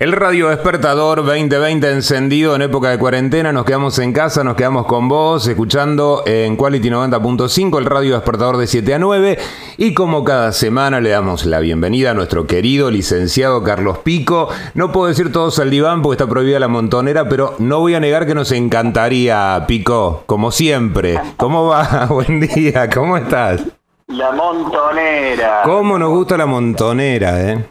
El radio despertador 2020 encendido en época de cuarentena, nos quedamos en casa, nos quedamos con vos, escuchando en Quality 90.5 el radio despertador de 7 a 9 y como cada semana le damos la bienvenida a nuestro querido licenciado Carlos Pico. No puedo decir todos al diván porque está prohibida la montonera, pero no voy a negar que nos encantaría, Pico, como siempre. ¿Cómo va? Buen día, ¿cómo estás? La montonera. ¿Cómo nos gusta la montonera, eh?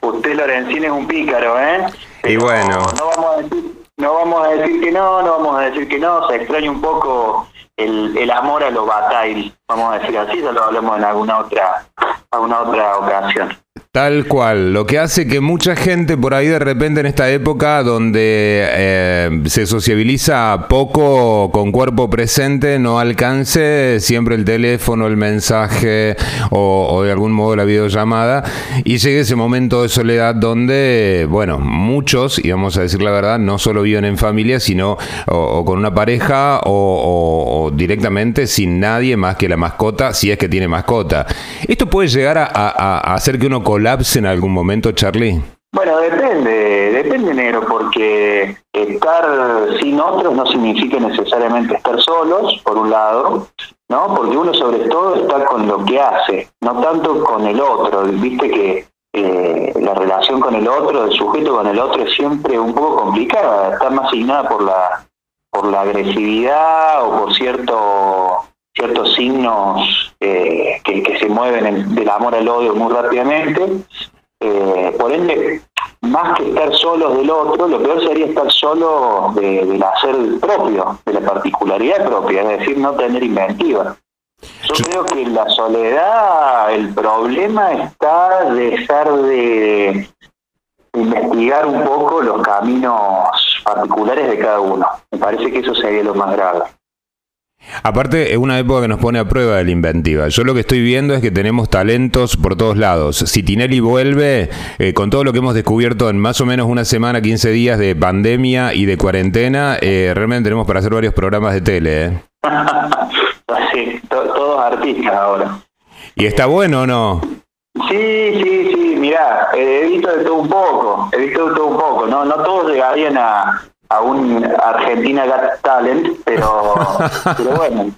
Usted, Lorenzín, es un pícaro, ¿eh? y bueno. No vamos, a decir, no vamos a decir que no, no vamos a decir que no. Se extraña un poco el, el amor a los batail, vamos a decir así, ya lo hablemos en alguna otra, alguna otra ocasión. Tal cual, lo que hace que mucha gente por ahí de repente en esta época donde eh, se sociabiliza poco con cuerpo presente no alcance siempre el teléfono, el mensaje o, de algún modo la videollamada y llegue ese momento de soledad donde, bueno, muchos, y vamos a decir la verdad, no solo viven en familia, sino o, con una pareja o, directamente sin nadie más que la mascota, si es que tiene mascota. Esto puede llegar a, hacer que uno colapse en algún momento, Charlie? Bueno, depende, depende, Negro, porque estar sin otros no significa necesariamente estar solos, por un lado, ¿no? Porque uno sobre todo está con lo que hace, no tanto con el otro. Viste que eh, la relación con el otro, el sujeto con el otro es siempre un poco complicada, está más asignada por la, por la agresividad o por cierto ciertos signos eh, que, se mueven del amor al odio muy rápidamente. Eh, por ende, más que estar solos del otro, lo peor sería estar solo del hacer propio, de la particularidad propia, es decir, no tener inventiva. Yo creo que en la soledad el problema está dejar de investigar un poco los caminos particulares de cada uno. Me parece que eso sería lo más grave. Aparte, es una época que nos pone a prueba de la inventiva. Yo lo que estoy viendo es que tenemos talentos por todos lados. Si Tinelli vuelve, eh, con todo lo que hemos descubierto en más o menos una semana, 15 días de pandemia y de cuarentena, eh, realmente tenemos para hacer varios programas de tele. ¿eh? sí, todos artistas ahora. ¿Y está bueno o no? Sí, sí, sí, mirá, he visto de todo un poco, he visto de todo un poco, no, no todos llegarían a, a un Argentina Got Talent, pero, pero bueno.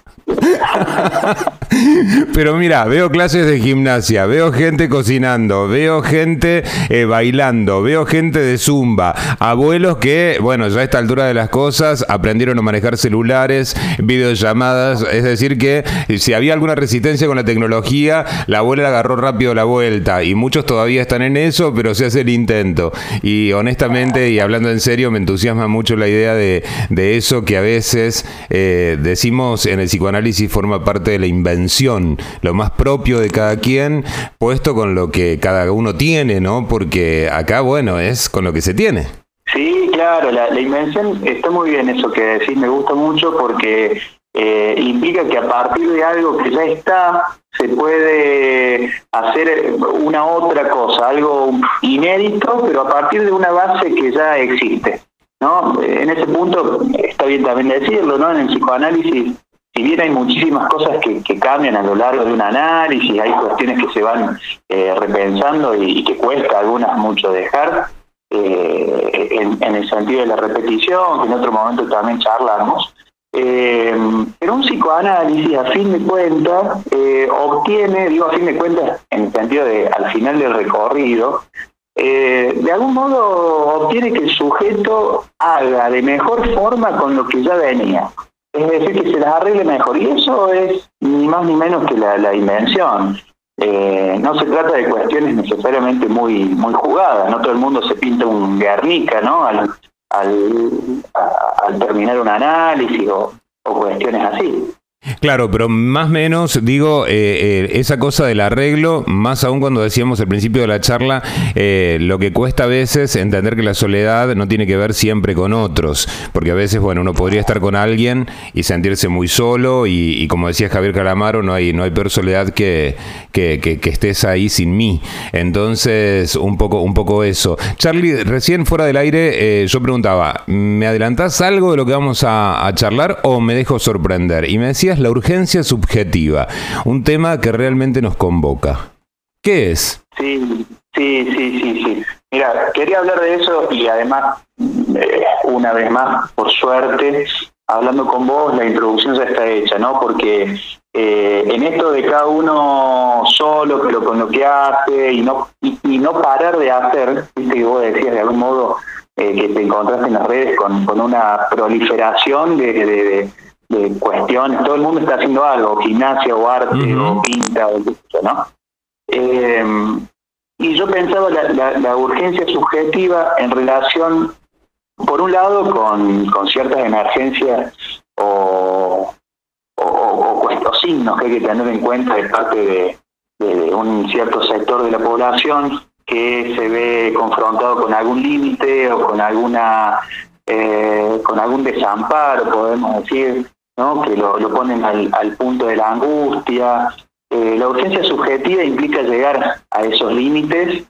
Pero mira, veo clases de gimnasia, veo gente cocinando, veo gente eh, bailando, veo gente de zumba, abuelos que, bueno, ya a esta altura de las cosas aprendieron a manejar celulares, videollamadas, es decir que si había alguna resistencia con la tecnología, la abuela agarró rápido la vuelta y muchos todavía están en eso, pero se hace el intento. Y honestamente, y hablando en serio, me entusiasma mucho la idea de, eso que a veces eh, decimos en el psicoanálisis forma parte de la invención, lo más propio de cada quien, puesto con lo que cada uno tiene, ¿no? Porque acá, bueno, es con lo que se tiene. Sí, claro, la, invención está muy bien eso que decís, me gusta mucho porque eh, implica que a partir de algo que ya está, se puede hacer una otra cosa, algo inédito, pero a partir de una base que ya existe. ¿No? En ese punto está bien también decirlo, ¿no? En el psicoanálisis, si bien hay muchísimas cosas que, cambian a lo largo de un análisis, hay cuestiones que se van eh, repensando y, que cuesta algunas mucho dejar, eh, en, el sentido de la repetición, que en otro momento también charlamos, eh, pero un psicoanálisis, a fin de cuentas, obtiene, digo a fin de cuentas, en el sentido de al final del recorrido, eh, de algún modo obtiene que el sujeto haga de mejor forma con lo que ya venía. Es decir, que se las arregle mejor. Y eso es ni más ni menos que la, invención. Eh, no se trata de cuestiones necesariamente muy muy jugadas. No todo el mundo se pinta un Guernica, ¿no? Al, terminar un análisis o cuestiones así. Claro, pero más o menos, digo, eh, eh, esa cosa del arreglo, más aún cuando decíamos al principio de la charla, eh, lo que cuesta a veces entender que la soledad no tiene que ver siempre con otros, porque a veces, bueno, uno podría estar con alguien y sentirse muy solo y, como decía Javier Calamaro, no hay, no hay peor soledad que, que, estés ahí sin mí. Entonces, un poco, un poco eso. Charlie, recién fuera del aire, yo preguntaba, ¿me adelantás algo de lo que vamos a, a charlar o me dejo sorprender? Y me decía la urgencia subjetiva, un tema que realmente nos convoca. ¿Qué es? Sí, sí, sí, sí, sí. Mira, quería hablar de eso y además, eh, una vez más, por suerte, hablando con vos, la introducción ya está hecha, ¿no? Porque eh, en esto de cada uno solo, pero con lo que hace y no y, no parar de hacer, viste que vos decías de algún modo eh, que te encontraste en las redes con, una proliferación de, cuestiones, todo el mundo está haciendo algo, gimnasia o arte o pinta o ¿no? Eh, y yo pensaba la, la, urgencia subjetiva en relación, por un lado, con, con ciertas emergencias o, o, o, signos que hay que tener en cuenta de parte de, de un cierto sector de la población que se ve confrontado con algún límite o con alguna eh, con algún desamparo, podemos decir, que lo, lo ponen al, al punto de la angustia, eh, la urgencia subjetiva implica llegar a esos límites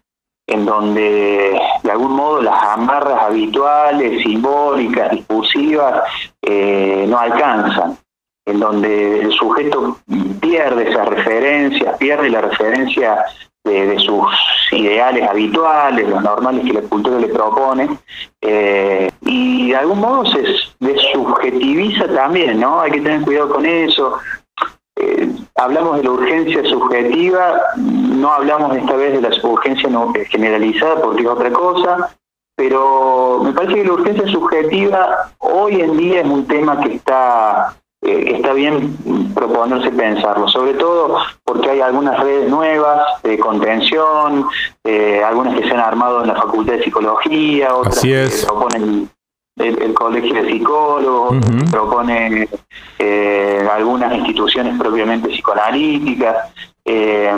en donde de algún modo las amarras habituales, simbólicas, discursivas, eh, no alcanzan, en donde el sujeto pierde esas referencias, pierde la referencia de, sus ideales habituales, los normales que la cultura le propone, eh, y de algún modo se desubjetiviza también, ¿no? Hay que tener cuidado con eso, eh, hablamos de la urgencia subjetiva, no hablamos esta vez de la urgencia eh, generalizada porque es otra cosa, pero me parece que la urgencia subjetiva hoy en día es un tema que está eh, está bien proponerse pensarlo, sobre todo porque hay algunas redes nuevas de contención, algunas que se han armado en la Facultad de Psicología, otras que proponen el, Colegio de Psicólogos, propone eh, algunas instituciones propiamente psicoanalíticas. Eh,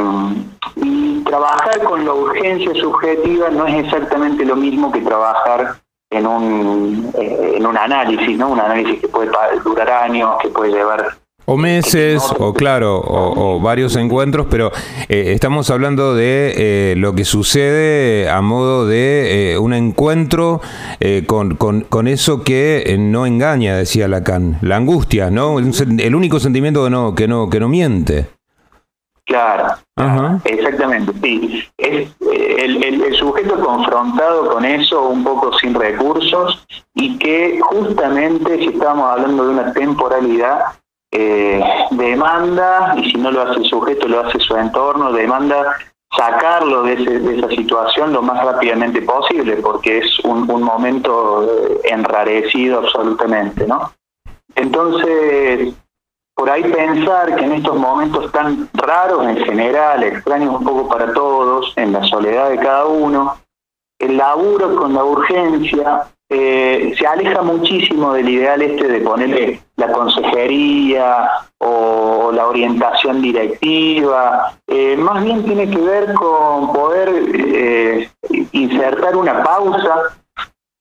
y trabajar con la urgencia subjetiva no es exactamente lo mismo que trabajar en un, eh, en un análisis, ¿no? Un análisis que puede durar años, que puede llevar o meses, o claro, o, varios encuentros, pero eh, estamos hablando de eh, lo que sucede a modo de eh, un encuentro con, con, eso que no engaña, decía Lacan, la angustia, ¿no? El, único sentimiento que no, que no, que no miente. Claro, exactamente, sí. Es el, el, sujeto confrontado con eso un poco sin recursos y que justamente, si estamos hablando de una temporalidad, eh, demanda, y si no lo hace el sujeto, lo hace su entorno, demanda sacarlo de, esa situación lo más rápidamente posible, porque es un, momento eh, enrarecido absolutamente, ¿no? Entonces, por ahí pensar que en estos momentos tan raros en general, extraños un poco para todos, en la soledad de cada uno, el laburo con la urgencia eh, se aleja muchísimo del ideal este de ponerle la consejería o la orientación directiva, eh, más bien tiene que ver con poder eh, insertar una pausa,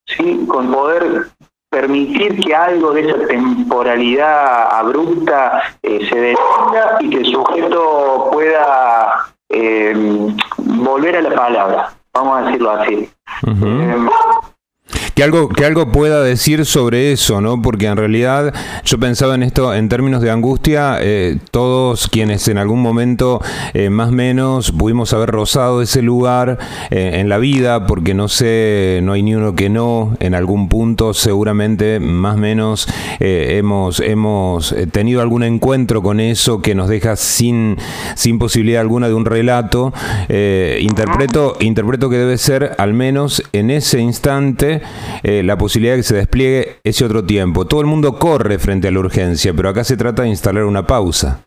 ¿sí? con poder permitir que algo de esa temporalidad abrupta se detenga y que el sujeto pueda volver a la palabra, vamos a decirlo así. Que algo, que algo pueda decir sobre eso, ¿no? Porque en realidad yo pensaba en esto en términos de angustia, eh, todos quienes en algún momento eh, más o menos pudimos haber rozado ese lugar eh, en la vida, porque no sé, no hay ni uno que no, en algún punto seguramente más o menos hemos, hemos tenido algún encuentro con eso que nos deja sin, sin posibilidad alguna de un relato. interpreto, interpreto que debe ser, al menos en ese instante, eh, la posibilidad de que se despliegue ese otro tiempo. Todo el mundo corre frente a la urgencia, pero acá se trata de instalar una pausa.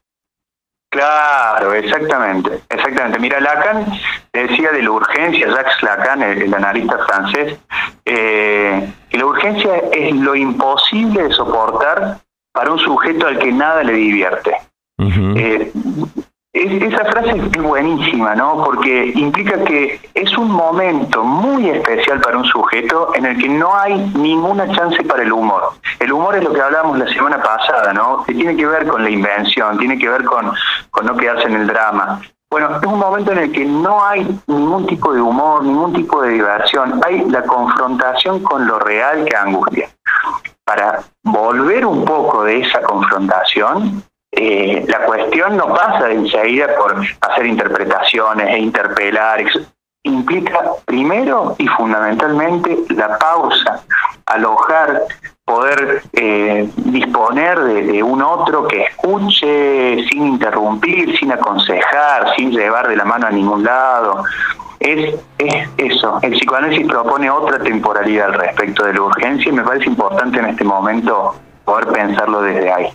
Claro, exactamente, exactamente. Mira, Lacan decía de la urgencia, Jacques Lacan, el, analista francés, eh, que la urgencia es lo imposible de soportar para un sujeto al que nada le divierte. Esa frase es buenísima, ¿no? Porque implica que es un momento muy especial para un sujeto en el que no hay ninguna chance para el humor. El humor es lo que hablábamos la semana pasada, ¿no? Que tiene que ver con la invención, tiene que ver con, con no quedarse en el drama. Bueno, es un momento en el que no hay ningún tipo de humor, ningún tipo de diversión. Hay la confrontación con lo real que angustia. Para volver un poco de esa confrontación, eh, la cuestión no pasa enseguida por hacer interpretaciones e interpelar. implica primero y fundamentalmente la pausa, alojar, poder eh, disponer de, un otro que escuche sin interrumpir, sin aconsejar, sin llevar de la mano a ningún lado. Es, es eso, el psicoanálisis propone otra temporalidad al respecto de la urgencia y me parece importante en este momento poder pensarlo desde ahí.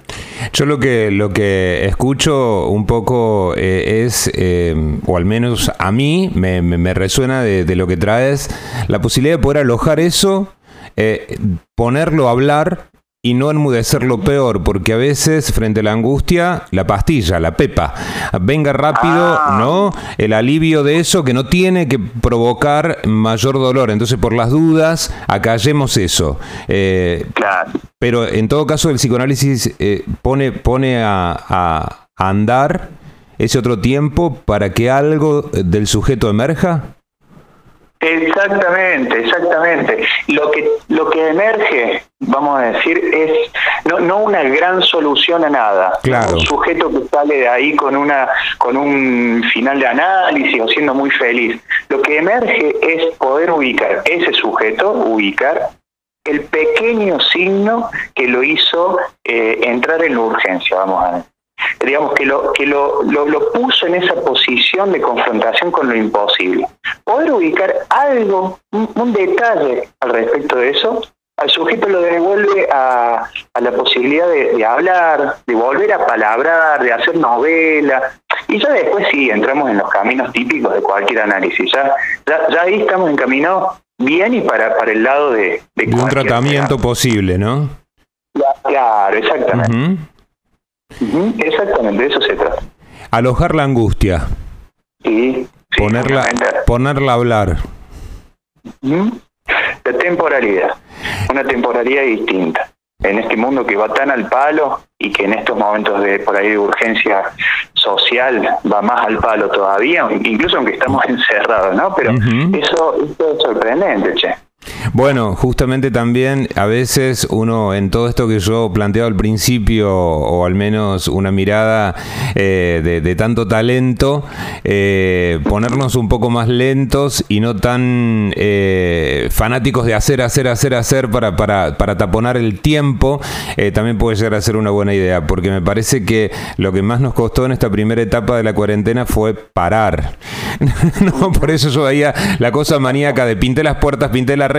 Yo lo que, lo que escucho un poco eh, es, eh, o al menos a mí me, me, resuena de, lo que traes, la posibilidad de poder alojar eso, eh, ponerlo a hablar y no enmudecer lo peor, porque a veces frente a la angustia, la pastilla, la pepa, venga rápido, ah. ¿no? El alivio de eso que no tiene que provocar mayor dolor. Entonces, por las dudas, acallemos eso. Eh, claro. Pero en todo caso, el psicoanálisis eh, pone, pone a, a andar ese otro tiempo para que algo del sujeto emerja. Exactamente, exactamente. Lo que lo que emerge, vamos a decir, es no, no una gran solución a nada. Claro. Un sujeto que sale de ahí con una con un final de análisis o siendo muy feliz. Lo que emerge es poder ubicar ese sujeto, ubicar el pequeño signo que lo hizo eh, entrar en la urgencia, vamos a ver digamos que lo que lo, lo, puso en esa posición de confrontación con lo imposible. Poder ubicar algo, un, detalle al respecto de eso, al sujeto lo devuelve a, a la posibilidad de, hablar, de volver a palabrar, de hacer novela, y ya después sí entramos en los caminos típicos de cualquier análisis. Ya, ya, ahí estamos en camino bien y para, para el lado de... De, un tratamiento posible, ¿no? Claro, exactamente. Exactamente, de eso se trata. Alojar la angustia. Sí. ponerla, ponerla a hablar. La temporalidad. Una temporalidad distinta. En este mundo que va tan al palo y que en estos momentos de por ahí de urgencia social va más al palo todavía, incluso aunque estamos encerrados, ¿no? Pero eso, eso es sorprendente, che. Bueno, justamente también a veces uno en todo esto que yo planteaba al principio, o al menos una mirada eh, de, tanto talento, eh, ponernos un poco más lentos y no tan eh, fanáticos de hacer, hacer, hacer, hacer para, para, taponar el tiempo, también puede llegar a ser una buena idea, porque me parece que lo que más nos costó en esta primera etapa de la cuarentena fue parar. no, por eso yo veía la cosa maníaca de pinté las puertas, pinté las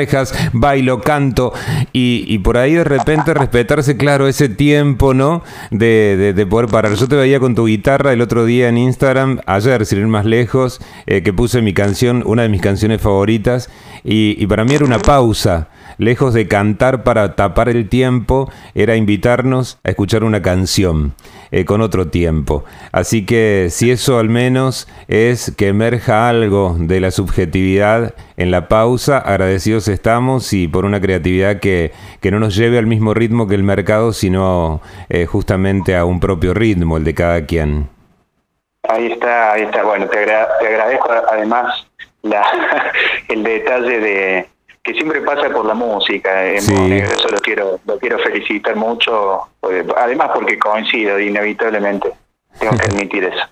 bailo, canto, y, por ahí de repente respetarse, claro, ese tiempo, ¿no? De, de, poder parar. Yo te veía con tu guitarra el otro día en Instagram, ayer, sin ir más lejos, eh, que puse mi canción, una de mis canciones favoritas, y, y para mí era una pausa lejos de cantar para tapar el tiempo, era invitarnos a escuchar una canción eh, con otro tiempo. Así que si eso al menos es que emerja algo de la subjetividad en la pausa, agradecidos estamos y por una creatividad que, que no nos lleve al mismo ritmo que el mercado, sino eh, justamente a un propio ritmo, el de cada quien. Ahí está, ahí está. Bueno, te, te agradezco además la, el detalle de, que siempre pasa por la música. En Eso lo quiero, lo quiero felicitar mucho, además porque coincido inevitablemente. Tengo que admitir eso.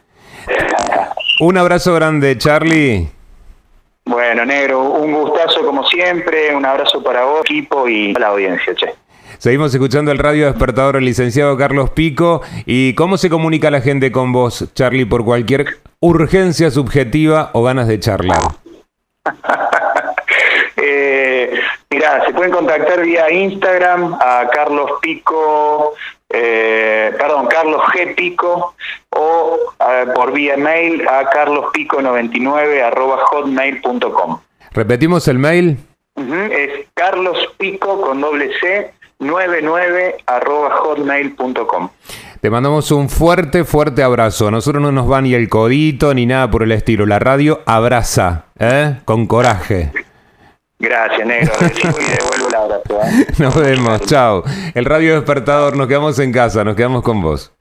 Un abrazo grande, Charlie. Bueno, negro, un gustazo como siempre, un abrazo para vos, equipo y a la audiencia, che. Seguimos escuchando el radio despertador el licenciado Carlos Pico. ¿Y cómo se comunica la gente con vos, Charlie, por cualquier urgencia subjetiva o ganas de charlar? Eh, mirá, se pueden contactar vía Instagram a Carlos Pico, eh, perdón, Carlos G. Pico, o por vía mail a carlospico99 arroba hotmail.com. ¿Repetimos el mail? es Carlos Pico con doble C 99 arroba hotmail.com. Te mandamos un fuerte, fuerte abrazo. A nosotros no nos va ni el codito ni nada por el estilo. La radio abraza, ¿eh? Con coraje. Gracias, negro. y devuelvo el abrazo. ¿eh? Nos vemos, chao. El Radio Despertador, nos quedamos en casa, nos quedamos con vos.